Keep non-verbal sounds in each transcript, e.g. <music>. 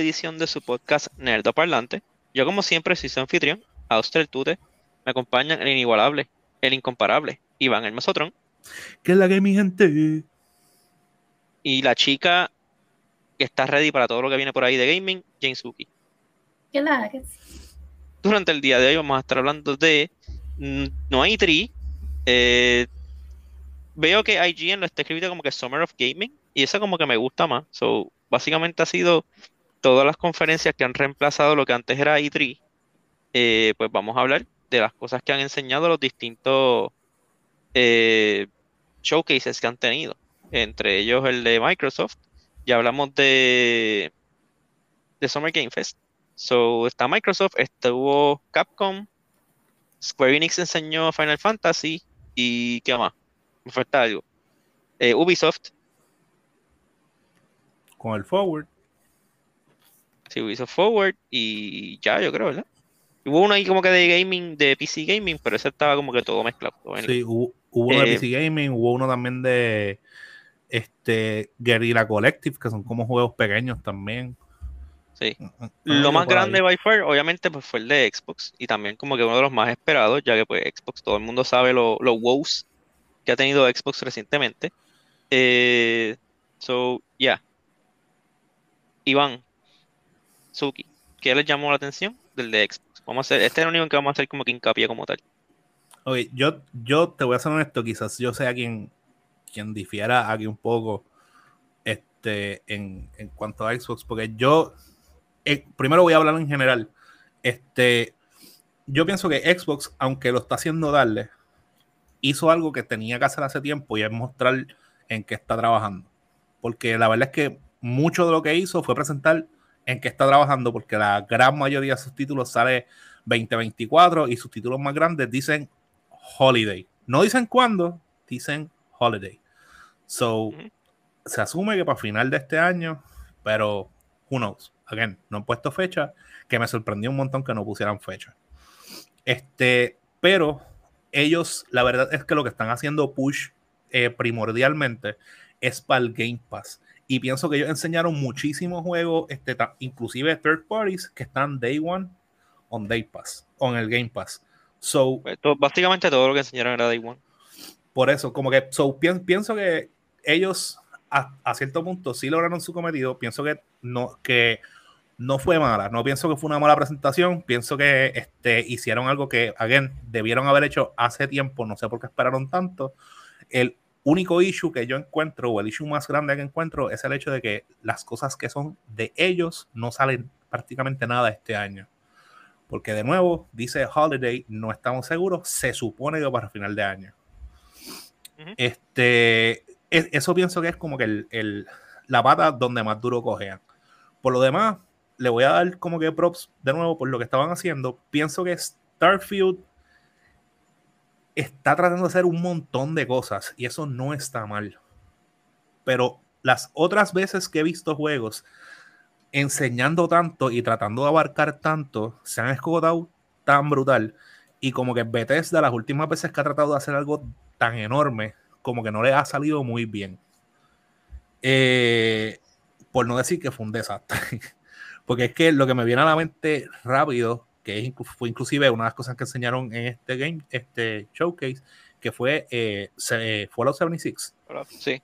edición de su podcast Nerdo Parlante. Yo, como siempre, soy su anfitrión, Auster Tute. Me acompañan el inigualable, el incomparable, Iván el Mesotrón. ¿Qué es la que mi gente? Y la chica que está ready para todo lo que viene por ahí de gaming, Jane Suki. ¿Qué la que? Durante el día de hoy vamos a estar hablando de mm, No hay Tree. Eh, veo que IGN lo está escribiendo como que Summer of Gaming y eso como que me gusta más. So, básicamente ha sido todas las conferencias que han reemplazado lo que antes era E3. Eh, pues vamos a hablar de las cosas que han enseñado los distintos eh, showcases que han tenido. Entre ellos el de Microsoft. Ya hablamos de, de Summer Game Fest. So, está Microsoft, estuvo Capcom, Square Enix enseñó Final Fantasy y ¿qué más? Me falta algo. Eh, Ubisoft. Con el Forward. Sí, Ubisoft Forward y ya, yo creo, ¿verdad? Hubo uno ahí como que de gaming, de PC Gaming, pero ese estaba como que todo mezclado. Sí, hubo, uno de Eh, PC Gaming, hubo uno también de este Guerrilla Collective, que son como juegos pequeños también. Sí. Ah, Lo más por ahí. grande by far, obviamente, pues fue el de Xbox y también como que uno de los más esperados, ya que pues Xbox, todo el mundo sabe los lo wows que ha tenido Xbox recientemente. Eh, so, yeah. Iván, Suki, ¿qué les llamó la atención del de Xbox? Vamos a hacer, este es el único que vamos a hacer como que hincapié como tal. Oye, yo, yo te voy a ser honesto, quizás yo sea quien, quien difiera aquí un poco este, en, en cuanto a Xbox, porque yo, eh, primero voy a hablar en general, este, yo pienso que Xbox, aunque lo está haciendo darle, hizo algo que tenía que hacer hace tiempo y es mostrar en qué está trabajando. Porque la verdad es que mucho de lo que hizo fue presentar en qué está trabajando, porque la gran mayoría de sus títulos sale 2024 y sus títulos más grandes dicen Holiday. No dicen cuándo, dicen Holiday. So, Ujú. se asume que para final de este año, pero who knows. Again, no han puesto fecha, que me sorprendió un montón que no pusieran fecha. Este, pero ellos, la verdad es que lo que están haciendo push eh, primordialmente es para el Game Pass. Y pienso que ellos enseñaron muchísimos juegos, este, inclusive third parties, que están day one on Day Pass, on el Game Pass. So, Pues, to- básicamente todo lo que enseñaron era Day One. por eso, como que so, pien- pienso que ellos a, a cierto punto sí lograron su cometido. Pienso que no, que no fue mala. No pienso que fue una mala presentación. Pienso que este, hicieron algo que, again, debieron haber hecho hace tiempo. No sé por qué esperaron tanto. El único issue que yo encuentro, o el issue más grande que encuentro, es el hecho de que las cosas que son de ellos no salen prácticamente nada este año. Porque de nuevo, dice Holiday, no estamos seguros. Se supone que para final de año. Este, es- eso pienso que es como que el, el- la pata donde más duro cojean. Por lo demás, le voy a dar como que props de nuevo por lo que estaban haciendo. Pienso que Starfield está tratando de hacer un montón de cosas y eso no está mal. Pero las otras veces que he visto juegos enseñando tanto y tratando de abarcar tanto, se han escotado tan brutal. Y como que Bethesda, las últimas veces que ha tratado de hacer algo tan enorme, como que no le ha salido muy bien. Eh, por no decir que fue un desastre. <laughs> Porque es que lo que me viene a la mente rápido, que fue inclusive una de las cosas que enseñaron en este game, este showcase, que fue eh, se- Fallout 76 Pero, Sí.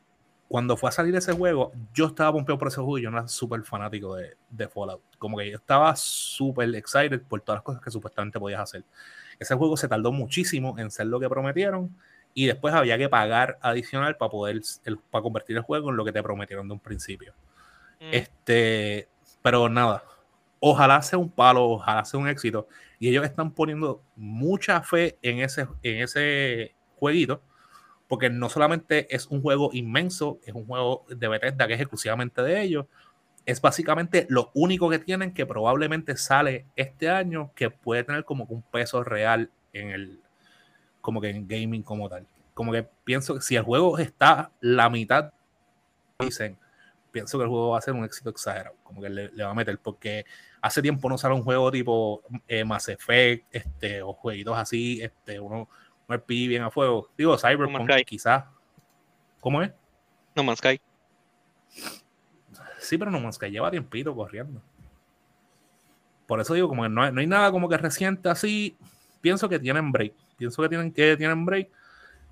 cuando fue a salir ese juego, yo estaba pompeado por ese juego y yo no era súper fanático de, de Fallout. Como que yo estaba súper excited por todas las cosas que supuestamente podías hacer. Ese juego se tardó muchísimo en ser lo que prometieron y después había que pagar adicional para poder el- para convertir el juego en lo que te prometieron de un principio. Ujú. Este, pero nada, ojalá sea un palo, ojalá sea un éxito. Y ellos están poniendo mucha fe en ese, en ese jueguito, porque no solamente es un juego inmenso, es un juego de Bethesda que es exclusivamente de ellos. Es básicamente lo único que tienen que probablemente sale este año que puede tener como un peso real en el, como que en gaming como tal. Como que pienso que si el juego está la mitad, dicen, pienso que el juego va a ser un éxito exagerado, como que le, le va a meter, porque hace tiempo no sale un juego tipo eh, Mass Effect, este, o jueguitos así, este, uno, un RPG bien a fuego. Digo, Cyberpunk, Sky. quizás. ¿Cómo es? No Man's Sky. Sí, pero No Man's Sky lleva tiempito corriendo. Por eso digo, como que no hay, no hay nada como que reciente así. Pienso que tienen break. Pienso que tienen, que tienen break.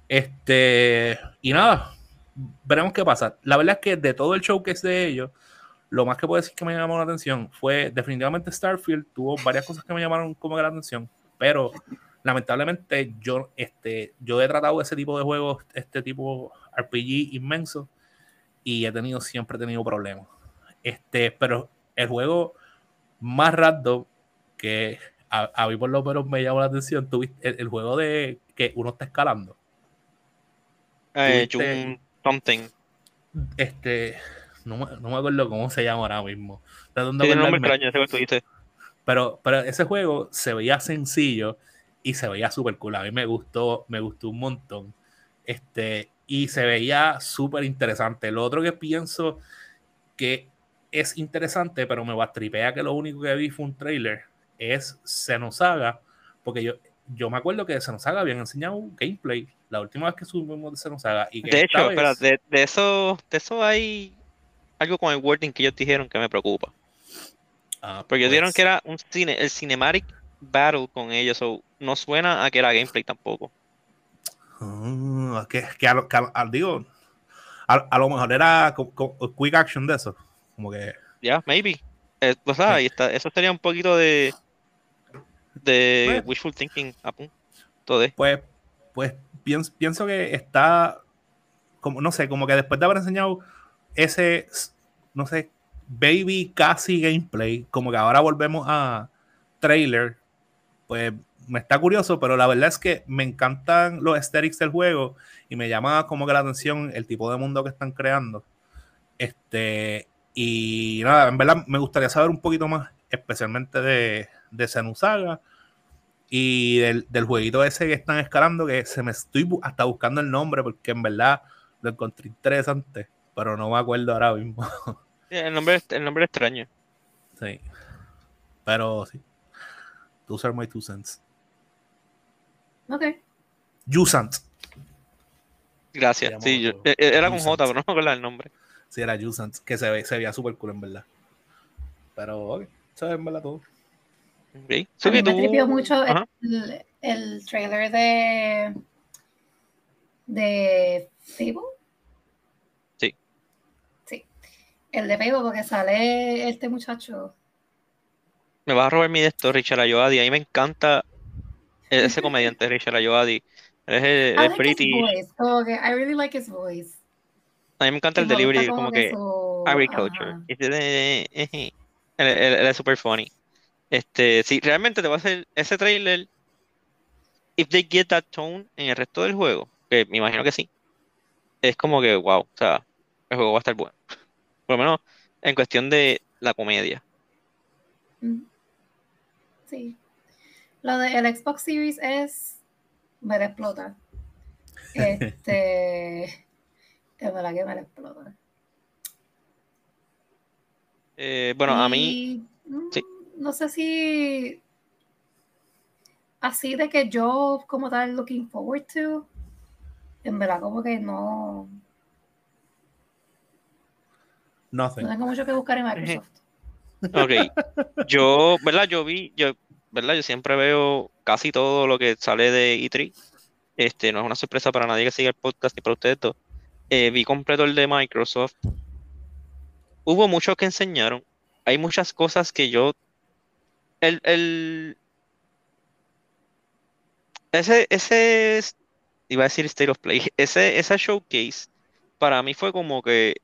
Este, y nada, veremos qué pasa. La verdad es que de todo el show que es de ellos, lo más que puedo decir que me llamó la atención fue definitivamente Starfield. Tuvo varias cosas que me llamaron como la atención, pero lamentablemente yo, este, yo he tratado ese tipo de juegos, este tipo RPG inmenso, y he tenido, siempre he tenido problemas. Este, pero el juego más random que a, mí por lo menos me llamó la atención, tuviste el, juego de que uno está escalando. Eh, something. Este, no, no, me acuerdo cómo se llama ahora mismo. pero, pero ese juego se veía sencillo y se veía súper cool. A mí me gustó, me gustó un montón. Este, y se veía súper interesante. Lo otro que pienso que es interesante, pero me va a tripea que lo único que vi fue un trailer, es Xenosaga, porque yo, yo me acuerdo que de Xenosaga habían enseñado un gameplay la última vez que subimos de Xenosaga. Y de hecho, de, eso, de eso hay algo con el wording que ellos dijeron que me preocupa. Ah, porque ellos dijeron pues. que era un cine, el cinematic battle con ellos, o no suena a que era gameplay tampoco. Ah, que, que, a, digo, a, lo mejor era quick action de eso. Como que. Ya, maybe. Eh, pues, está, eso sería un poquito de. de pues. wishful thinking a punto de. Pues, pues pienso, pienso que está. Como, no sé, como que después de haber enseñado ese. No sé, baby casi gameplay, como que ahora volvemos a trailer, pues me está curioso, pero la verdad es que me encantan los aesthetics del juego y me llama como que la atención el tipo de mundo que están creando. Este, y nada, en verdad me gustaría saber un poquito más, especialmente de, de Senusaga y del, del, jueguito ese que están escalando, que se me estoy hasta buscando el nombre porque en verdad lo encontré interesante, pero no me acuerdo ahora mismo. <laughs> el nombre, el nombre es extraño. Sí. Pero sí. Those are my two cents. Ok. Jusant. Gracias. Sí, e, e, era con J, pero no me acuerdo el nombre. Sí, era Jusant, que se, ve, se veía súper cool en verdad. Pero, ok, sabes en verdad todo. Okay. A mí me tripió mucho el, el, trailer de de Fable. Sí. Sí. El de Fable porque sale este muchacho. Me vas a robar mi de esto, Richard Ayoade. A mí me encanta ese comediante Richard Ayoade. Es <laughs> el, el pretty. I really like his voice. A mí me encanta el delivery, como, que agriculture. Él, es super funny. Este, si realmente te va a hacer ese trailer, if they get that tone en el resto del juego, que me imagino que sí, es como que wow, o sea, el juego va a estar bueno. Por lo menos en cuestión de la comedia. Mm. Sí. Lo del Xbox Series es me la explota. <laughs> Este es verdad que me la explota. Eh, bueno, a mí mm, no sé si así de que yo como tal looking forward to en verdad como que no Nothing. no tengo mucho que buscar en Microsoft ok yo verdad yo vi yo ¿verdad? Yo siempre veo casi todo lo que sale de E3. Este, no es una sorpresa para nadie que siga el podcast ni para ustedes dos. Eh, vi completo el de Microsoft. Hubo muchos que enseñaron. Hay muchas cosas que yo. El, el, ese, ese iba a decir State of Play. <laughs> Ese, showcase para mí fue como que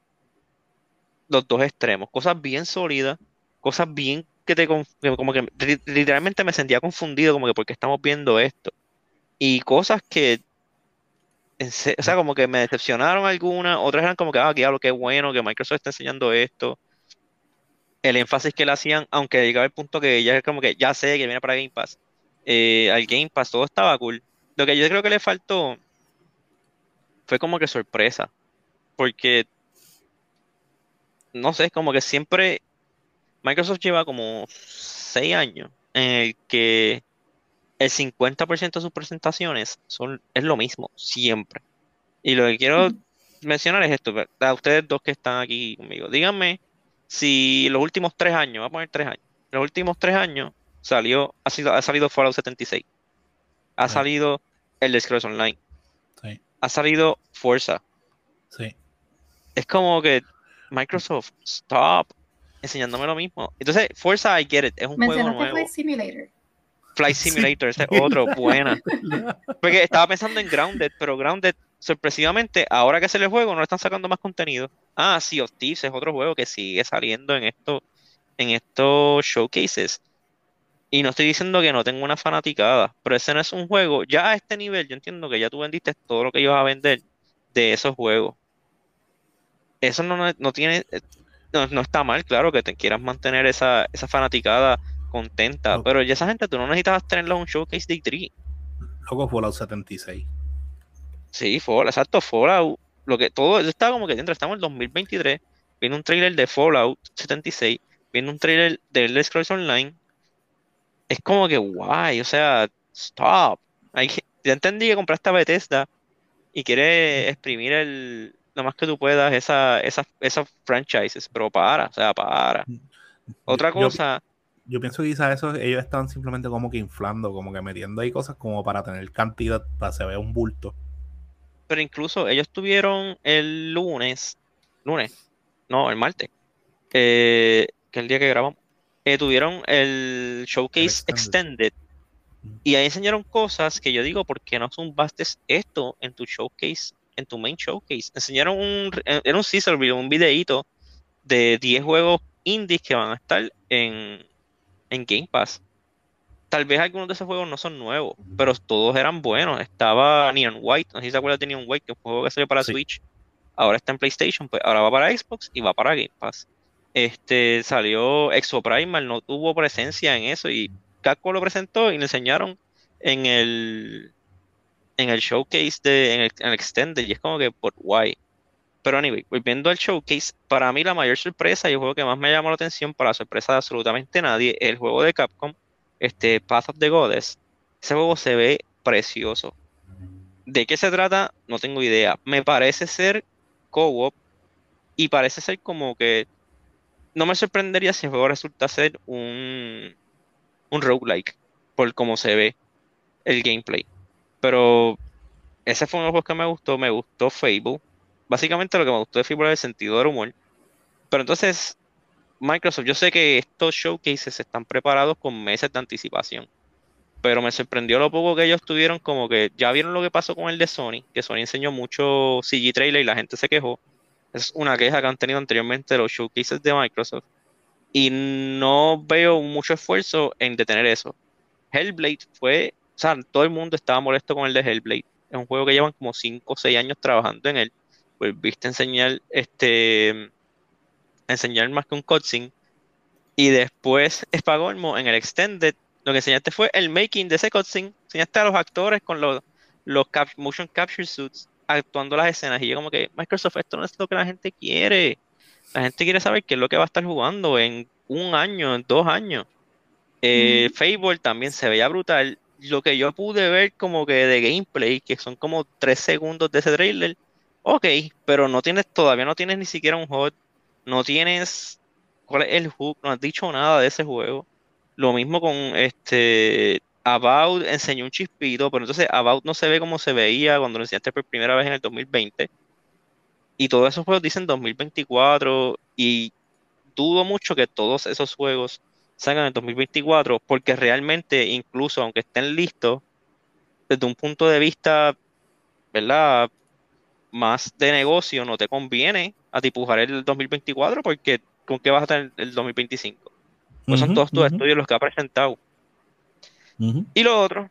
los dos extremos. Cosas bien sólidas, cosas bien que te como que literalmente me sentía confundido como que porque estamos viendo esto y cosas que o sea como que me decepcionaron algunas otras eran como que ah lo que bueno que Microsoft está enseñando esto el énfasis que le hacían aunque llegaba el punto que ya es como que ya sé que viene para Game Pass eh, al Game Pass todo estaba cool. Lo que yo creo que le faltó fue como que sorpresa porque no sé, es como que siempre Microsoft lleva como 6 años en el que el 50% de sus presentaciones son, es lo mismo, siempre. Y lo que quiero mencionar es esto, a ustedes dos que están aquí conmigo, díganme si los últimos tres años, vamos a poner tres años, los últimos tres años salió, ha, sido, ha salido Fallout 76, ha salido el Scrolls Online, ha salido Forza. Sí. Es como que Microsoft, stop, enseñándome lo mismo. Entonces, Forza, I get it, es un juego nuevo. Flight Simulator. Flight Simulator, ese es otro, <laughs> buena. Porque estaba pensando en Grounded, pero Grounded, sorpresivamente, ahora que se le juego, no le están sacando más contenido. Ah, sí, of Thieves es otro juego que sigue saliendo en, esto, en estos showcases. Y no estoy diciendo que no tengo una fanaticada, pero ese no es un juego. Ya a este nivel, yo entiendo que ya tú vendiste todo lo que ibas a vender de esos juegos. Eso no, no tiene, no, está mal, claro, que te quieras mantener esa, esa fanaticada contenta, pero ya esa gente tú no necesitabas tenerlo en un showcase de 3 Luego Fallout 76. Sí, Fallout, exacto, Fallout. Lo que todo estaba como que dentro, estamos en el 2023, viene un trailer de Fallout 76, viene un trailer de Elder Scrolls Online. Es como que guay, o sea, stop. Hay ya entendí que compraste a Bethesda y quiere exprimir el, lo más que tú puedas esas esa, esa franchises, pero para, o sea, para. Mm. Otra cosa. Yo, pienso que quizás eso ellos están simplemente como que inflando, como que metiendo ahí cosas como para tener cantidad, para se vea un bulto. Pero incluso ellos tuvieron el lunes, lunes, no, el martes, eh, que es el día que grabamos, eh, tuvieron el showcase extended. Mm. y ahí enseñaron cosas que yo digo, ¿por qué no zumbastes esto en tu showcase en tu main showcase. Enseñaron un, era un Caesar un videíto de 10 juegos indies que van a estar en, en Game Pass. Tal vez algunos de esos juegos no son nuevos, pero todos eran buenos. Estaba Neon White, no sé si se acuerdan de Neon White, que es un juego que salió para Switch. Ahora está en PlayStation, pues ahora va para Xbox y va para Game Pass. Este salió Exoprimal, no tuvo presencia en eso y Capcom lo presentó y le enseñaron en el en el showcase de en el, extended y es como que por guay. Pero anyway, volviendo al showcase, para mí la mayor sorpresa y el juego que más me llamó la atención para la sorpresa de absolutamente nadie, es el juego de Capcom, este Path of the Goddess. Ese juego se ve precioso. ¿De qué se trata? No tengo idea. Me parece ser co-op y parece ser como que no me sorprendería si el juego resulta ser un un roguelike por cómo se ve el gameplay. Pero ese fue uno de los juegos que me gustó. Me gustó Fable. Básicamente lo que me gustó de Fable es el sentido del humor. Pero entonces, Microsoft, yo sé que estos showcases están preparados con meses de anticipación. Pero me sorprendió lo poco que ellos tuvieron, como que ya vieron lo que pasó con el de Sony, que Sony enseñó mucho CG trailer y la gente se quejó. Es una queja que han tenido anteriormente los showcases de Microsoft. Y no veo mucho esfuerzo en detener eso. Hellblade fue o sea, todo el mundo estaba molesto con el de Hellblade. Es un juego que llevan como 5 o 6 años trabajando en él. Pues viste enseñar, este, enseñar más que un cutscene. Y después, Espagolmo, en el Extended, lo que enseñaste fue el making de ese cutscene. Enseñaste a los actores con los, los motion capture suits actuando las escenas. Y yo como que, Microsoft, esto no es lo que la gente quiere. La gente quiere saber qué es lo que va a estar jugando en un año, en dos años. Eh, Fable también se veía brutal lo que yo pude ver como que de gameplay, que son como tres segundos de ese trailer, ok, pero no tienes, todavía no tienes ni siquiera un hot, no tienes cuál es el hook, no has dicho nada de ese juego. Lo mismo con este About enseñó un chispito, pero entonces About no se ve como se veía cuando lo enseñaste por primera vez en el 2020. Y todos esos juegos dicen 2024 y dudo mucho que todos esos juegos salgan en 2024, porque realmente, incluso aunque estén listos, desde un punto de vista, ¿verdad? Más de negocio, no te conviene a dibujar el 2024, porque ¿con qué vas a tener el 2025? Pues son todos tus estudios los que ha presentado. Y lo otro,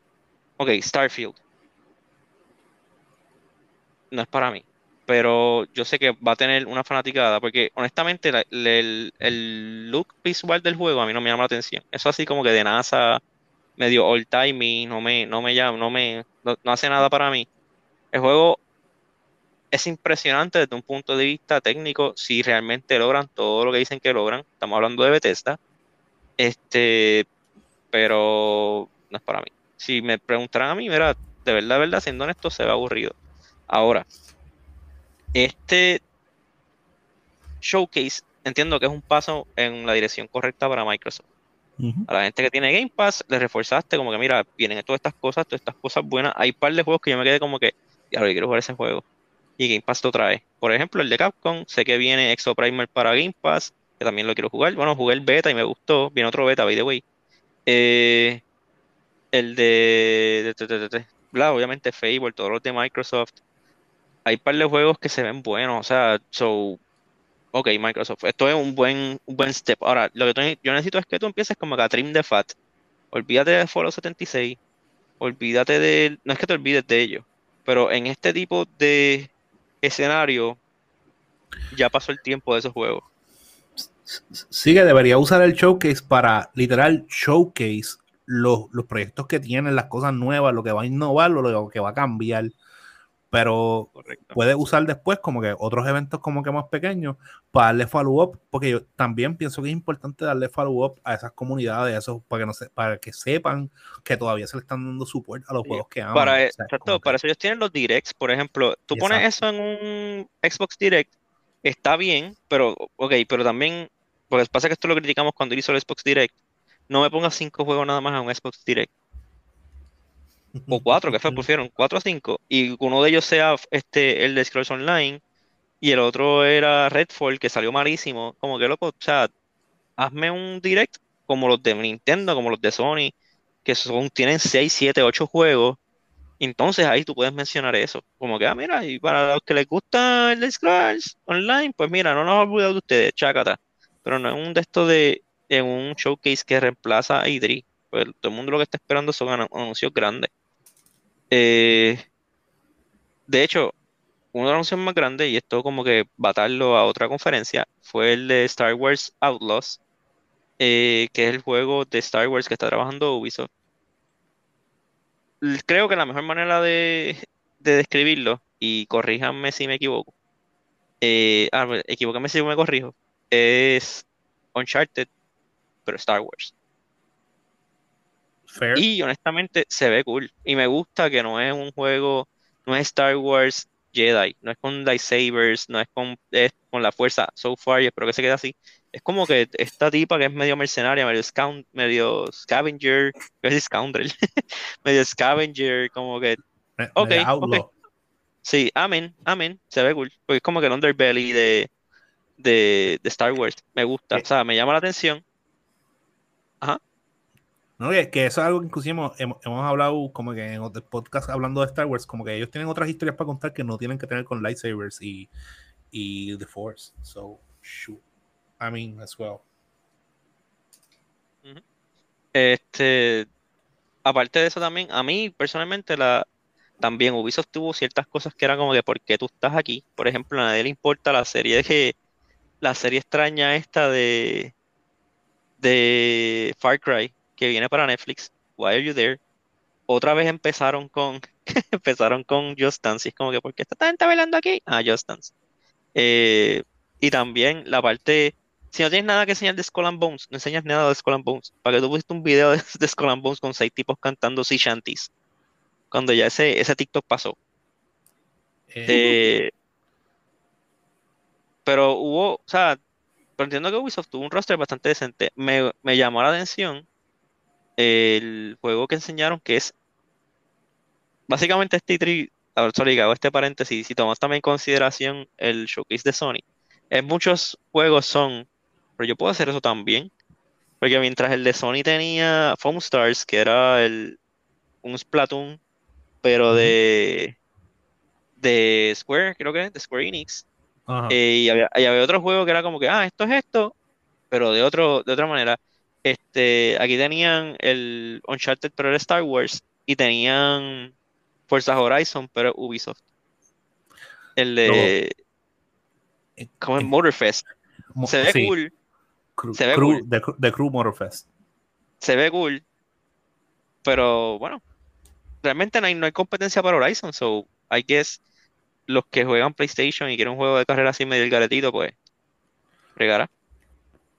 ok, Starfield. No es para mí pero yo sé que va a tener una fanaticada, porque honestamente el, look visual del juego a mí no me llama la atención. Eso así como que de NASA, medio old timey, no me, no me llama, no me, no, hace nada para mí. El juego es impresionante desde un punto de vista técnico, si realmente logran todo lo que dicen que logran. Estamos hablando de Bethesda. Este, pero no es para mí. Si me preguntaran a mí, mira, de verdad, de verdad, siendo honesto, se ve aburrido. Ahora, este showcase entiendo que es un paso en la dirección correcta para Microsoft. A la gente que tiene Game Pass, le reforzaste como que, mira, vienen todas estas cosas, todas estas cosas buenas. Hay un par de juegos que yo me quedé como que, ya, quiero jugar ese juego. Y Game Pass lo trae. Por ejemplo, el de Capcom, sé que viene Exo Primer para Game Pass, que también lo quiero jugar. Bueno, jugué el beta y me gustó. Viene otro beta, by the way. Eh, el de, bla, obviamente Fable, todos los de Microsoft. Hay un par de juegos que se ven buenos, o sea, so, ok, Microsoft, esto es un buen, un buen step. Ahora, lo que yo necesito es que tú empieces como a trim de fat. Olvídate de Fallout 76, olvídate de, no es que te olvides de ello, pero en este tipo de escenario ya pasó el tiempo de esos juegos. Sí que debería usar el showcase para literal showcase los, los proyectos que tienen, las cosas nuevas, lo que va a innovar, lo que va a cambiar pero puede usar después como que otros eventos como que más pequeños para darle follow-up, porque yo también pienso que es importante darle follow-up a esas comunidades, eso, para que no se, para que sepan que todavía se le están dando support a los juegos que aman. Para, exacto, para eso ellos tienen los directs, por ejemplo, tú pones eso en un Xbox Direct, está bien, pero, ok, pero también, porque pasa que esto lo criticamos cuando hizo el Xbox Direct, no me pongas cinco juegos nada más en un Xbox Direct o <laughs> cuatro, que fue, pusieron cuatro o cinco, y uno de ellos sea este, el de Scrolls Online, y el otro era Redfall, que salió malísimo, como que loco, o sea, hazme un direct como los de Nintendo, como los de Sony, que son, tienen 6, 7, 8 juegos, entonces ahí tú puedes mencionar eso, como que, ah, mira, y para los que les gusta el de Scrolls Online, pues mira, no nos olvidado de ustedes, chácata, pero no es un de estos de, en un showcase que reemplaza a Idri, pues todo el mundo lo que está esperando son anuncios grandes. Eh, de hecho, uno de los anuncios más grandes, y esto como que batarlo a otra conferencia, fue el de Star Wars Outlaws, eh, que es el juego de Star Wars que está trabajando Ubisoft. Creo que la mejor manera de, describirlo, y corríjanme si me equivoco, eh, ah, si me corrijo, es Uncharted, pero Star Wars. Y honestamente se ve cool. Y me gusta que no es un juego, no es Star Wars Jedi, no es con lightsabers, no es con, con la fuerza so far y espero que se quede así. Es como que esta tipa que es medio mercenaria, medio, scout, medio scavenger, <laughs> es scoundrel, <laughs> medio scavenger, como que... Ok, Sí, amén, amén, se ve cool. Porque es como que el underbelly de, de, de Star Wars. Me gusta, o sea, me llama la atención. Ajá. No, que, eso es algo que inclusive hemos, hablado como que en otros podcasts hablando de Star Wars, como que ellos tienen otras historias para contar que no tienen que tener con lightsabers y, y The Force. So, shoot. I mean, as well. Este, aparte de eso también, a mí personalmente la también Ubisoft tuvo ciertas cosas que eran como que ¿por qué tú estás aquí? Por ejemplo, a nadie le importa la serie que la serie extraña esta de de Far Cry que viene para Netflix, Why Are You There? Otra vez empezaron con <laughs> empezaron con Just Dance, y es como que ¿por qué está gente bailando aquí? Ah, Just Dance. Eh, y también la parte, si no tienes nada que enseñar de Skull and Bones, no enseñas nada de Skull and Bones, para que tú pusiste un video <laughs> de, de Skull and Bones con seis tipos cantando sea shanties, cuando ya ese, ese TikTok pasó. Eh. Eh, pero hubo, o sea, pero entiendo que Ubisoft tuvo un roster bastante decente. Me, me llamó la atención el juego que enseñaron, que es básicamente este tri, sorry, hago este paréntesis, si tomamos también en consideración el showcase de Sony, en muchos juegos son, pero yo puedo hacer eso también, porque mientras el de Sony tenía Foam Stars, que era el, un Splatoon, pero de, de Square, creo que de Square Enix, eh, y, había, y había otro juego que era como que, ah, esto es esto, pero de, otro, de otra manera. Este, aquí tenían el Uncharted, pero era Star Wars, y tenían Fuerzas Horizon, pero Ubisoft. El de. como en Motorfest. Se ve cool. se ve cool. De, Crew Motorfest. Se ve cool. Pero bueno, realmente no hay, no hay competencia para Horizon, so I guess los que juegan PlayStation y quieren un juego de carrera así medio el garetito, pues regará.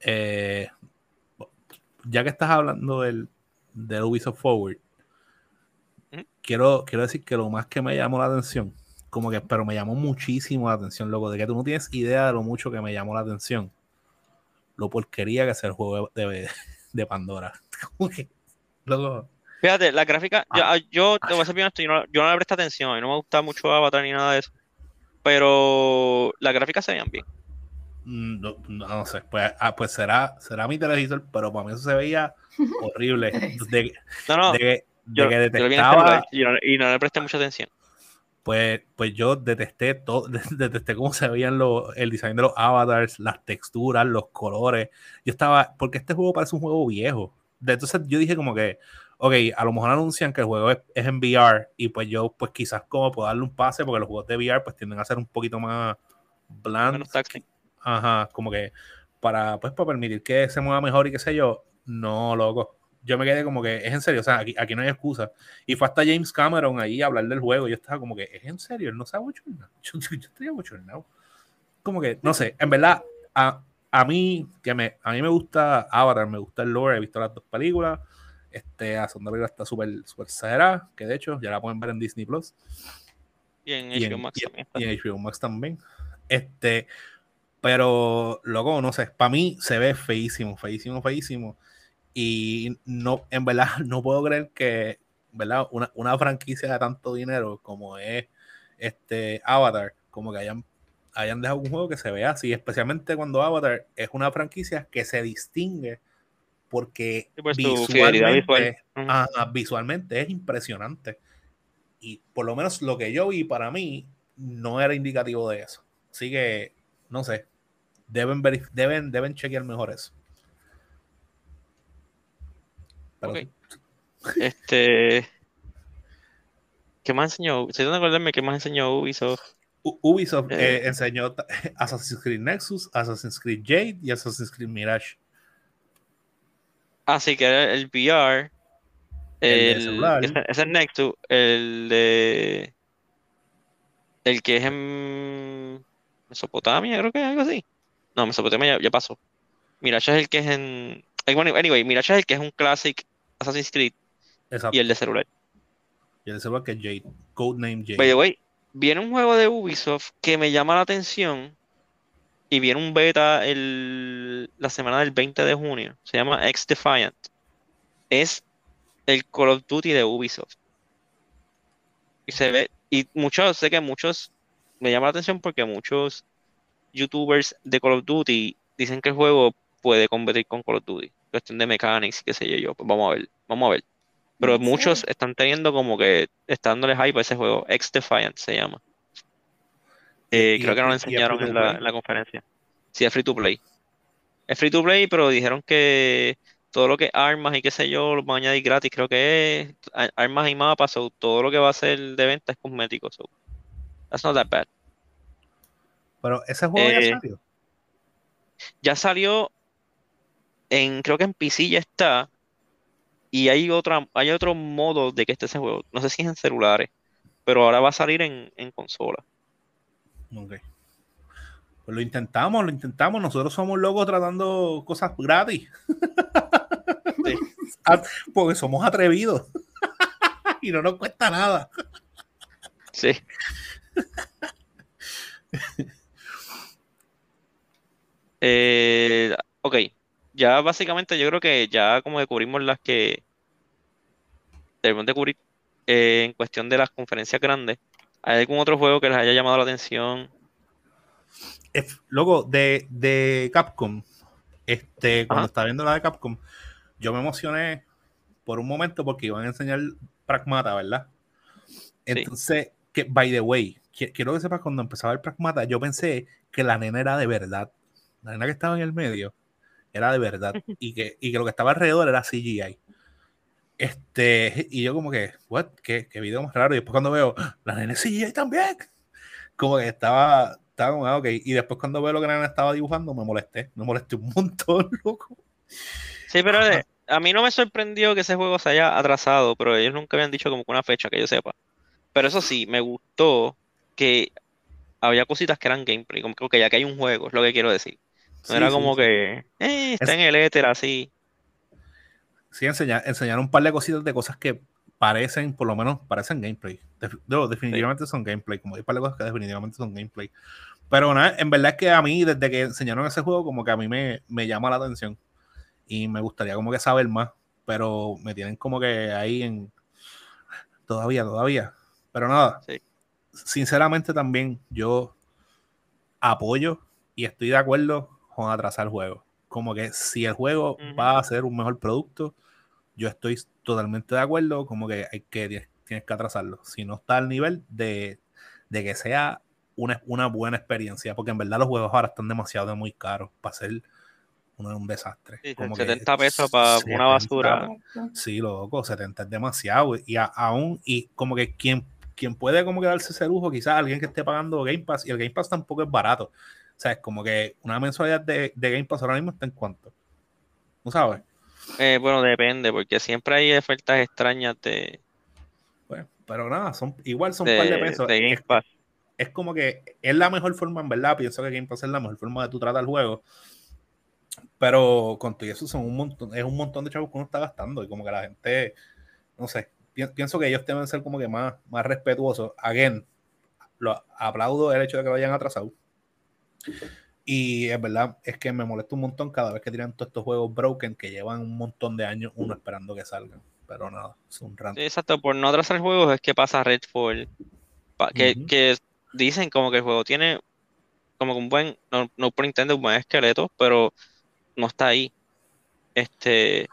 Eh, ya que estás hablando del, del Ubisoft Forward, quiero, quiero decir que lo más que me llamó la atención, como que, pero me llamó muchísimo la atención, loco, de que tú no tienes idea de lo mucho que me llamó la atención. lo porquería que es el juego de, de Pandora. <laughs> Fíjate, la gráfica, yo, ah. yo te voy a ser bien yo no, yo no le presto atención y no me gusta mucho Avatar ni nada de eso. Pero las gráficas se veían bien. Mm, no, no, sé, pues, ah, pues será, será mi televisor, pero para mí eso se veía <laughs> horrible. De, no, no, de, yo, que detestaba. y no le presté mucha atención. Pues, pues yo detesté todo, <laughs> detesté cómo se veían los, el diseño de los avatars, las texturas, los colores. Yo estaba, porque este juego parece un juego viejo. Entonces yo dije como que, ok, a lo mejor anuncian que el juego es, en VR y pues yo pues quizás como puedo darle un pase porque los juegos de VR pues tienden a ser un poquito más blandos. Ajá, como que para pues para permitir que se mueva mejor y qué sé yo. No, loco yo me quedé como que, es en serio, o sea, aquí, aquí no hay excusa. Y fue hasta James Cameron ahí a hablar del juego. Y yo estaba como que, es en serio, él no sabe mucho <laughs> Yo, yo, yo estoy bochornado. Como que, no sé, en verdad, a, a, mí, que me, a mí me gusta Avatar, me gusta el lore, he visto las dos películas. Este, a segunda película está súper super exagerada, que de hecho ya la pueden ver en Disney Plus. Y en HBO Max también. Y en HBO Max también. Este, pero, luego, no sé, para mí se ve feísimo, feísimo, feísimo. Y no, en verdad, <laughs> no puedo creer que, ¿verdad? Una, una franquicia de tanto dinero como es este Avatar, como que hayan, hayan dejado un juego que se vea así, especialmente cuando Avatar es una franquicia que se distingue porque pues, visualmente, visualmente es impresionante. Y por lo menos lo que yo vi para mí no era indicativo de eso. Así que, no sé, deben, deben, deben chequear mejor eso. Ok. Este. ¿Qué más enseñó? Tratando de acordarme qué más enseñó Ubisoft. Ubisoft eh, eh, enseñó <laughs> Assassin's Creed Nexus, Assassin's Creed Jade y Assassin's Creed Mirage. Así que era el VR. El, el ese, Nexus, el de. El que es en Mesopotamia, creo que es algo así. No, Mesopotamia ya, ya pasó. Mirage es el que es en. Anyway, Mirage es el que es un classic Assassin's Creed y el de celular. Y el de celular que es Jade, Codename Jade. By the viene un juego de Ubisoft que me llama la atención y viene un beta el, la semana del 20 de junio. Se llama X Defiant. Es el Call of Duty de Ubisoft. Y se ve, y muchos, sé que muchos, me llama la atención porque muchos youtubers de Call of Duty dicen que el juego puede competir con Call of Duty cuestión de mechanics, qué sé yo, pues vamos a ver, vamos a ver. Pero muchos están teniendo como que, están dándole hype a ese juego, X Defiant se llama. Eh, creo que no lo enseñaron en la, conferencia. Sí, es free to play. Es free to play, pero dijeron que todo lo que armas y qué sé yo, lo van a añadir gratis, creo que es armas y mapas, o todo lo que va a ser de venta es cosmético. So. That's not that bad. Pero ese juego ya eh, salió. Ya salió en, creo que en PC ya está. Y hay otra, hay otro modo de que esté ese juego. No sé si es en celulares. Pero ahora va a salir en, consola. Ok. Pues lo intentamos, lo intentamos. Nosotros somos locos tratando cosas gratis. <laughs> Ah, porque somos atrevidos. <laughs> y no nos cuesta nada. Sí. <laughs> eh, ok ya básicamente yo creo que ya como que cubrimos las que debemos de cubrir eh, en cuestión de las conferencias grandes. ¿Hay algún otro juego que les haya llamado la atención? Luego, de, Capcom, este, cuando estaba viendo la de Capcom, yo me emocioné por un momento porque iban a enseñar Pragmata, ¿verdad? Entonces, que, by the way, quiero que sepas, cuando empezaba el Pragmata, yo pensé que la nena era de verdad. La nena que estaba en el medio era de verdad y que, y que lo que estaba alrededor era CGI. Este, y yo como que, what, qué, qué video más raro. Y después cuando veo, la nena CGI también. Como que estaba, estaba como, ah, ok. Y después cuando veo lo que la nena estaba dibujando, me molesté. Me molesté un montón, <laughs> loco. Sí, pero a mí no me sorprendió que ese juego se haya atrasado, pero ellos nunca habían dicho como que una fecha que yo sepa. Pero eso sí, me gustó que había cositas que eran gameplay, como que ya que hay un juego, es lo que quiero decir. No era como que eh, está en el éter así. Sí, enseñar, enseñar un par de cositas de cosas que parecen, por lo menos, parecen gameplay. definitivamente son gameplay. Como hay un par de cosas que definitivamente son gameplay. Pero nada, en verdad es que a mí, desde que enseñaron ese juego, como que a mí me, me llama la atención. Y me gustaría como que saber más. Pero me tienen como que ahí en. Todavía, todavía. Pero nada. Sinceramente también yo apoyo y estoy de acuerdo con atrasar el juego. Como que si el juego va a ser un mejor producto, yo estoy totalmente de acuerdo, como que hay que tienes que atrasarlo. Si no está al nivel de, que sea una, una, buena experiencia, porque en verdad los juegos ahora están demasiado muy caros para ser un, desastre. como 70 pesos para una basura. Sí, loco, 70 es demasiado. Y aún, y como que quien, quien puede como que darse ese lujo, quizás alguien que esté pagando Game Pass, y el Game Pass tampoco es barato. O sea, es como que una mensualidad de, de Game Pass ahora mismo está en cuánto. ¿No sabes? Eh, bueno, depende, porque siempre hay ofertas extrañas de. Bueno, pero nada, son, igual son un par de pesos. Game Pass. Es, como que es la mejor forma, en verdad. Pienso que Game Pass es la mejor forma de tú tratar el juego. Pero con todo eso son un montón, es un montón de chavos que uno está gastando. Y como que la gente, no sé, pienso que ellos deben ser como que más, más respetuosos. Again, lo aplaudo el hecho de que lo hayan atrasado. Y es verdad, es que me molesta un montón cada vez que tiran todos estos juegos broken que llevan un montón de años uno esperando que salgan. Pero nada, es un rant. exacto, por no atrasar juegos es que pasa Redfall. Que, que dicen como que el juego tiene como que un buen, no, no por Nintendo, un buen esqueleto, pero no está ahí. Este,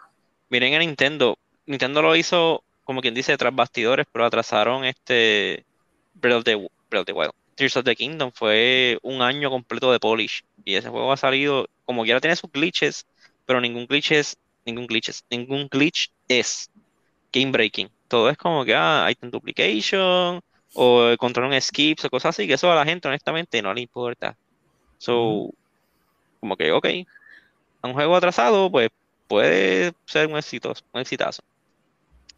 miren a Nintendo. Nintendo lo hizo, como quien dice, tras bastidores, pero atrasaron este Breath of the, Breath of the Wild. Tears of the Kingdom fue un año completo de polish y ese juego ha salido como quiera tiene sus glitches, pero ningún glitch es ningún glitch ningún glitch es game breaking. Todo es como que ah, item duplication o control un skips o cosas así que eso a la gente honestamente no le importa. So, como que ok, un juego atrasado pues puede ser un éxito, un exitazo.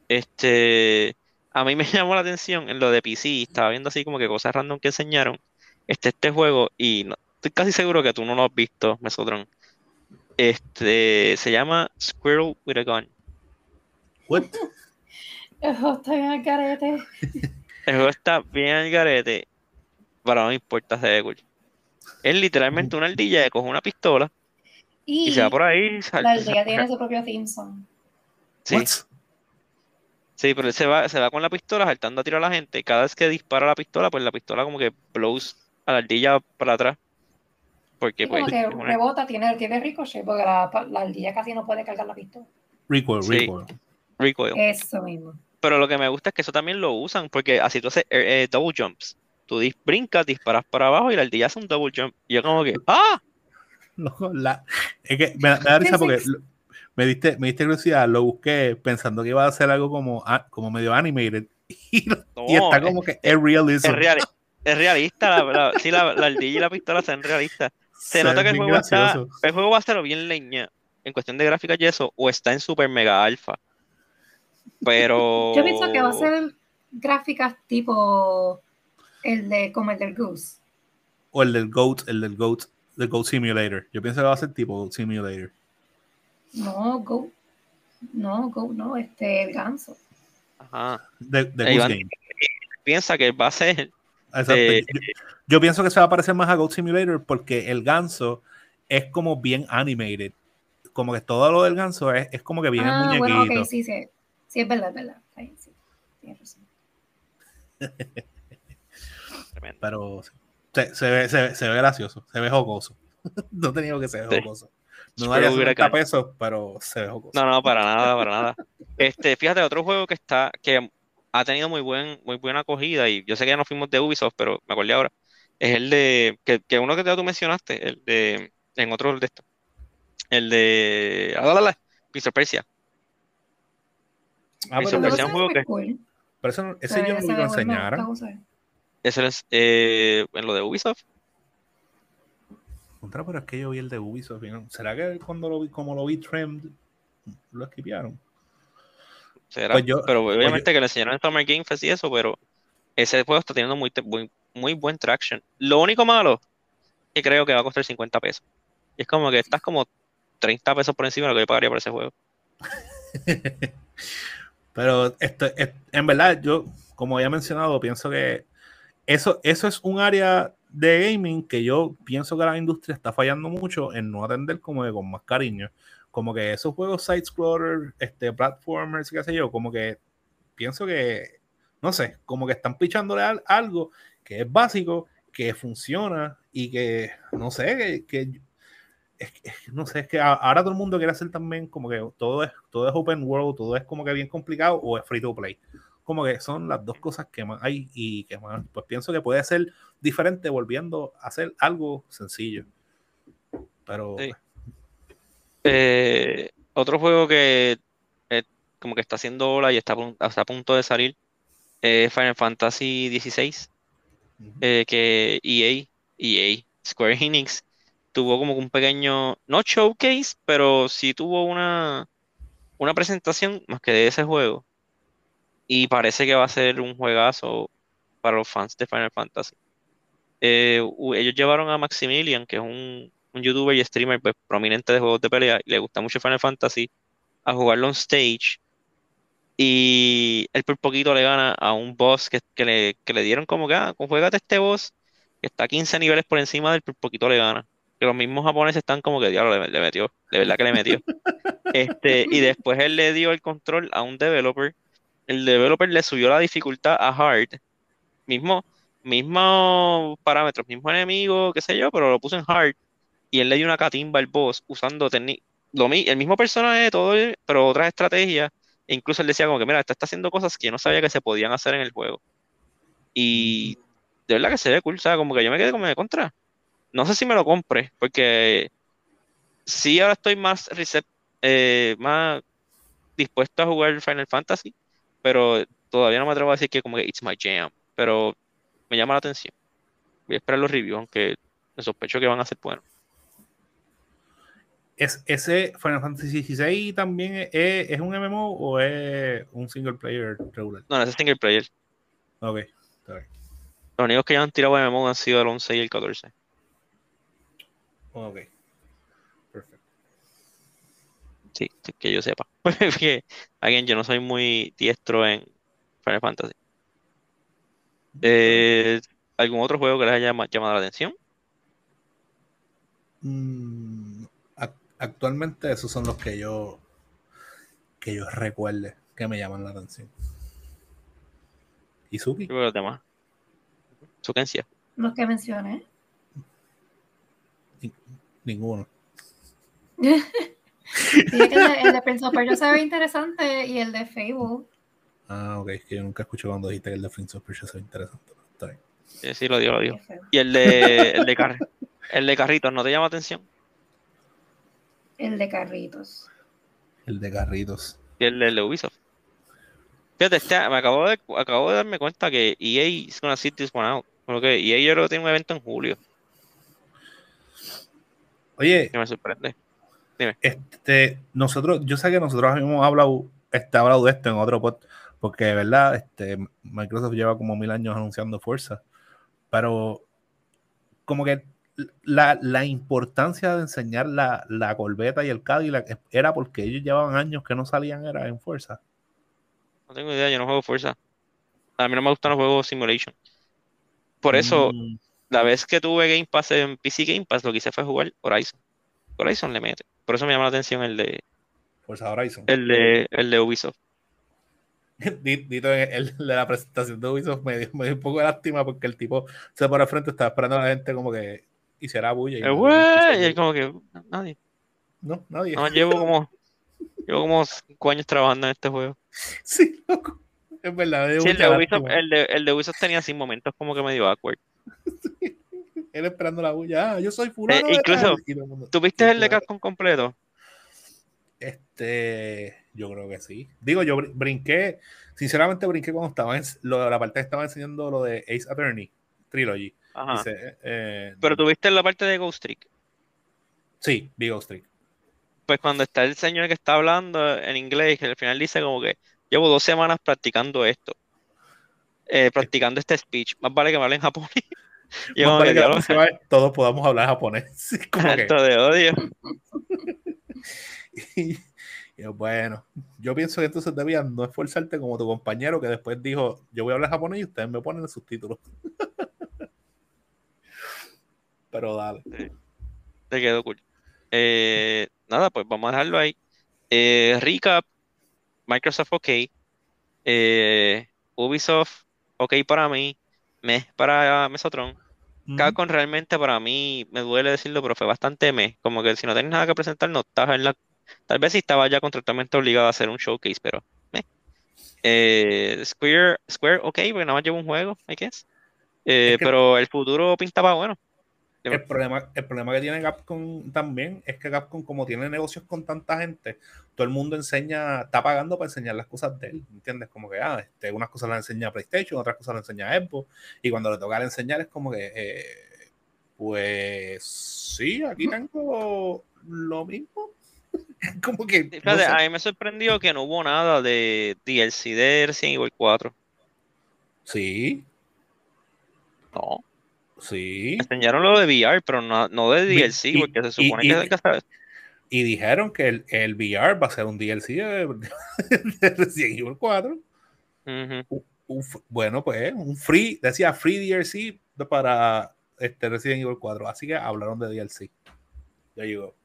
Este, a mí me <laughs> llamó la atención en lo de PC, estaba viendo así como que cosas random que enseñaron este, este juego y estoy casi seguro que tú no lo has visto, Mesotron. Este se llama Squirrel with a Gun. What? <laughs> El juego está bien al garete. <laughs> El juego está bien al garete. Para no importa, se ve Es literalmente una ardilla que coge una pistola y, se va por ahí. La ardilla tiene su propio theme song. Sí. Sí, pero él se va, se va con la pistola saltando a tirar a la gente. Cada vez que dispara la pistola, pues la pistola como que blows a la ardilla para atrás. Porque pues, como que rebota, tiene, tiene ricochet, porque la, la, ardilla casi no puede cargar la pistola. Recoil, recoil. Recoil. Eso mismo. Pero lo que me gusta es que eso también lo usan, porque así tú haces eh, eh, double jumps. Tú brincas, disparas para abajo y la ardilla hace un double jump. Y yo como que, ¡ah! <laughs> No, la, es que me, me da risa porque me diste, me diste curiosidad, lo busqué pensando que iba a ser algo como, como medio animated <laughs> y, está como que es realism. Es, es realista, la, sí, la, la, ardilla y la pistola son realistas. Se, nota que el juego, está, el juego va a ser bien leña en cuestión de gráficas y eso, o está en super mega alfa. Pero. Yo pienso que va a ser gráficas tipo el de como el del Goose. O el del Goat, el del Goat, del Goat Simulator. Yo pienso que va a ser tipo Goat Simulator. No, Go. No, Go, no, este, el ganso. Ajá. De, de Game. Piensa que va a ser. yo, pienso que se va a parecer más a Goat Simulator porque el ganso es como bien animated. Como que todo lo del ganso es, es como que bien ah, muñequito. Bueno, sí, sí. Sí, es verdad, es verdad. sí, Pero se, se, ve, se, se, ve gracioso, se ve jocoso. <laughs> no tenía que ser jocoso. No daría 50 pesos, pero se dejó No, no, para nada, para nada. Este, fíjate, otro juego que está, que ha tenido muy buen, muy buena acogida, y yo sé que ya no fuimos de Ubisoft, pero me acordé ahora, es el de, que, que uno que tú mencionaste, el de, en otro de estos, el de, ah, la, la, Mr. Persia. Ah, pero Persia es un juego que... Pero eso, ese yo no lo enseñara. Ese es eh, en lo de Ubisoft. Contra, pero es que yo vi el de Ubisoft. ¿Será que cuando lo vi, como lo vi Trimmed, lo esquipearon? ¿Será? Pues pero pues obviamente que le enseñaron en Summer Game Fest y eso, pero ese juego está teniendo muy, muy, buen traction. Lo único malo es que creo que va a costar 50 pesos. Y es como que estás como 30 pesos por encima de lo que yo pagaría por ese juego. <laughs> pero esto, en verdad, yo, como había mencionado, pienso que eso, eso es un área de gaming que yo pienso que la industria está fallando mucho en no atender como que con más cariño. Como que esos juegos side-scroller, este, platformers, qué sé yo, como que pienso que, no sé, como que están pichándole algo que es básico, que funciona y que, no sé, que, no sé, es que ahora todo el mundo quiere hacer también como que todo es, todo es open world, todo es como que bien complicado o es free to play como que son las dos cosas que más hay y que más, pues pienso que puede ser diferente volviendo a hacer algo sencillo. Pero... Pues. Eh, otro juego que como que está haciendo ola y está, a punto de salir es Final Fantasy XVI, eh, que EA, EA, Square Enix, tuvo como un pequeño, no showcase, pero sí tuvo una, una presentación más que de ese juego y parece que va a ser un juegazo para los fans de Final Fantasy. Eh, ellos llevaron a Maximilian, que es un, youtuber y streamer pues, prominente de juegos de pelea, y le gusta mucho Final Fantasy, a jugarlo on stage. Y él por poquito le gana a un boss que, le, le, dieron como que, ah, juegate este boss, que está 15 niveles por encima del por poquito le gana. Que los mismos japoneses están como que, diablo, le, le metió, de verdad que le metió. <laughs> este, y después él le dio el control a un developer el developer le subió la dificultad a hard, mismo, mismo parámetros, mismo enemigo, qué sé yo, pero lo puso en hard y él le dio una catimba al boss usando lo, el mismo personaje, todo, pero otras estrategias. E incluso él decía como que, mira, está, haciendo cosas que yo no sabía que se podían hacer en el juego. Y de verdad que se ve cool, sea, como que yo me quedé como de contra. No sé si me lo compre, porque sí ahora estoy más, eh, más dispuesto a jugar Final Fantasy, pero todavía no me atrevo a decir que como que it's my jam, pero me llama la atención. Voy a esperar los reviews, aunque me sospecho que van a ser buenos. ¿Es, ¿Ese Final Fantasy XVI también es, es, un MMO o es un single player regular? No, es single player. Ok, está bien. Los únicos que ya han tirado MMO han sido el 11 y el 14. Ok. Sí, que yo sepa. <laughs> Porque, alguien, yo no soy muy diestro en Final Fantasy. Eh, ¿Algún otro juego que les haya llamado la atención? Mm, actualmente esos son los que yo que yo recuerde que me llaman la atención. ¿Y Suki? los demás. Sukencia. Los que mencioné. Ninguno. <laughs> el, de <laughs> Prince of Persia se ve interesante y el de Fable. Ah, ok, es que yo nunca escuché cuando dijiste que el de Prince of Persia se ve interesante. Está bien. Sí, sí, lo digo, lo digo. Y el de, el de, el de Carritos, ¿no te llama atención? El de Carritos. El de Carritos. Y el de, Ubisoft. Fíjate, este, me acabo de, acabo de darme cuenta que EA is gonna sit this one out. Porque EA yo creo que tiene un evento en julio. Oye. Que me sorprende. Este, nosotros, yo sé que nosotros hemos hablado, este, hablado de esto en otro pod, porque de verdad, este, Microsoft lleva como mil años anunciando fuerza, pero como que la, importancia de enseñar la, la Corbeta y el Cadillac era porque ellos llevaban años que no salían era en fuerza. No tengo idea, yo no juego fuerza. A mí no me gustan los juegos simulation. Por eso, mm. la vez que tuve Game Pass en PC Game Pass, lo que hice fue jugar Horizon. Horizon le mete. Por eso me llama la atención el de. Forza Horizon. El de, el de Ubisoft. <laughs> Dito, el de la presentación de Ubisoft me dio, un poco de lástima porque el tipo se pone al frente, estaba esperando a la gente como que hiciera bulla. Y, eh, y él como que nadie. No, nadie. No, llevo como llevo como cinco años trabajando en este juego. <laughs> Sí, loco. Es verdad. Sí, el, de Ubisoft, el, de, el de Ubisoft tenía así momentos como que medio awkward. <laughs> Sí él esperando la bulla. Ah, yo soy fulano. Eh, incluso, ¿tuviste el de Capcom completo? Este, yo creo que sí. Digo, yo brinqué, sinceramente brinqué cuando estaba en lo, la parte que estaba enseñando lo de Ace Attorney Trilogy. Ajá. Eh, Pero tuviste la parte de Ghost Trick. Sí, vi Ghost Trick. Pues cuando está el señor que está hablando en inglés, que al final dice como que llevo dos semanas practicando esto. Eh, practicando este speech. Más vale que me hable en japonés. Todos podamos hablar japonés. <laughs> de odio. <laughs> y, bueno, yo pienso que entonces debías no esforzarte como tu compañero que después dijo, yo voy a hablar japonés y ustedes me ponen el subtítulo. <laughs> pero dale. Te quedó cool. Eh, nada, pues vamos a dejarlo ahí. Eh, recap, Microsoft OK, eh, Ubisoft OK para mí, mes para Mesotron. Capcom realmente para mí, me duele decirlo, pero fue bastante mes. Como que si no tienes nada que presentar, no estás en la... Tal vez si estaba ya contractualmente obligado a hacer un showcase, pero... Eh, Square, Square, ok, porque nada más llevo un juego, I guess. Eh, pero el futuro pintaba bueno. El problema, el problema que tiene Capcom también es que Capcom, como tiene negocios con tanta gente, todo el mundo enseña, está pagando para enseñar las cosas de él, ¿entiendes? Como que, ah, este, unas cosas las enseña PlayStation, otras cosas las enseña Xbox, y cuando le toca enseñar es como que, eh, pues sí, aquí tengo lo mismo. <laughs> como que. A mí me sorprendió que no hubo nada de DLC de Resident Evil 4. Sí. No. Sí. Enseñaron lo de VR, pero no, no de DLC, porque se supone que es que Y dijeron que el, el, VR va a ser un DLC de, <laughs> de Resident Evil 4. bueno, pues un free, decía free DLC para este Resident Evil 4. Así que hablaron de DLC. Ya llegó.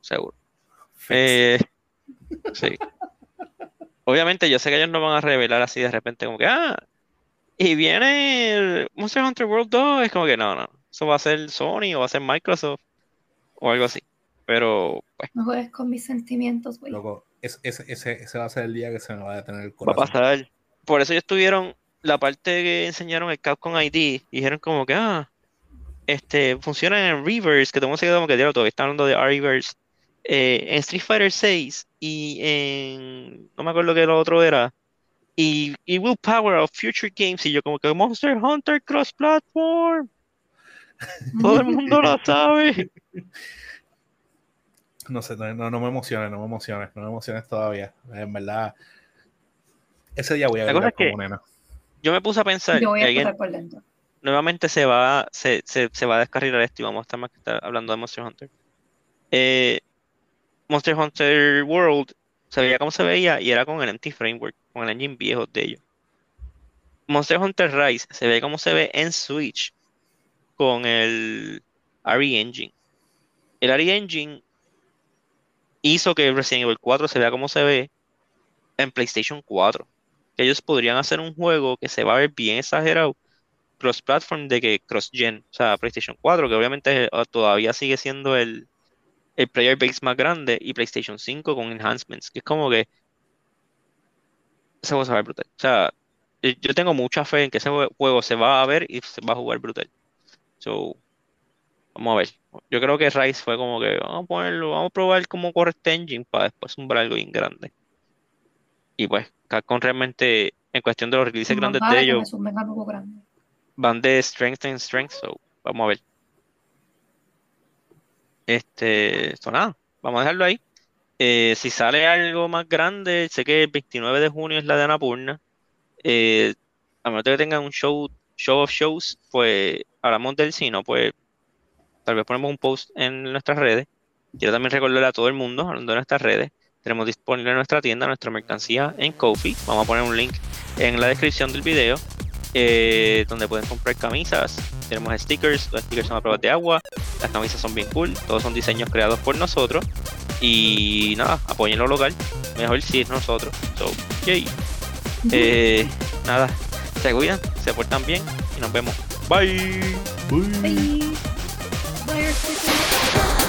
Seguro. Eh, sí. <laughs> Obviamente, yo sé que ellos no van a revelar así de repente, como que, ah, y viene Monster Hunter World 2, es como que no, no. Eso va a ser Sony o va a ser Microsoft o algo así. Pero, pues. No juegues con mis sentimientos, güey. Loco, ese, ese, va a ser el día que se me va a detener el corazón. Va a pasar. Por eso ellos tuvieron la parte que enseñaron el Capcom ID. Dijeron como que, ah, este, funciona en Reverse, que todo el mundo se quedó como que, todavía están hablando de Reverse. Eh, en Street Fighter 6 y en. No me acuerdo qué lo otro era y, y Will Power of Future Games. Y yo, como que Monster Hunter Cross Platform. Todo el mundo lo <laughs> sabe. No sé, no, no me emociones, no me emociones, no me emociones todavía. En verdad, ese día voy a ver como nena. Yo me puse a pensar. Yo voy a pasar por dentro. Nuevamente se va, se, se, se, va a descarrilar esto y vamos a estar más que estar hablando de Monster Hunter. Eh, Monster Hunter World se veía como se veía y era con el anti-framework, con el engine viejo de ellos. Monster Hunter Rise se ve como se ve en Switch con el RE Engine. El RE Engine hizo que Resident Evil 4 se vea como se ve en PlayStation 4. Que ellos podrían hacer un juego que se va a ver bien exagerado cross-platform de que cross-gen, o sea, PlayStation 4, que obviamente todavía sigue siendo el, el player base más grande y PlayStation 5 con enhancements, que es como que se va a ver brutal. O sea, yo tengo mucha fe en que ese juego se va a ver y se va a jugar brutal. So, vamos a ver. Yo creo que Rise fue como que vamos a ponerlo, vamos a probar cómo corre este engine para después un algo bien grande. Y pues, con realmente, en cuestión de los releases grandes de ellos, van de strength en strength, so vamos a ver. Este, esto nada, vamos a dejarlo ahí. Eh, si sale algo más grande, sé que el 29 de junio es la de Anapurna. Eh, a menos que tengan un show, show of shows, pues hablamos del no pues tal vez ponemos un post en nuestras redes. Quiero también recordarle a todo el mundo, hablando de nuestras redes, tenemos disponible en nuestra tienda nuestra mercancía en Kofi. Vamos a poner un link en la descripción del video eh, donde pueden comprar camisas. Tenemos stickers, los stickers son a prueba de agua, las camisas son bien cool, todos son diseños creados por nosotros. Y nada, apoyen lo local, mejor si es nosotros. So, yay. Eh, nada, se cuidan, se portan bien y nos vemos. Bye. Bye. Bye.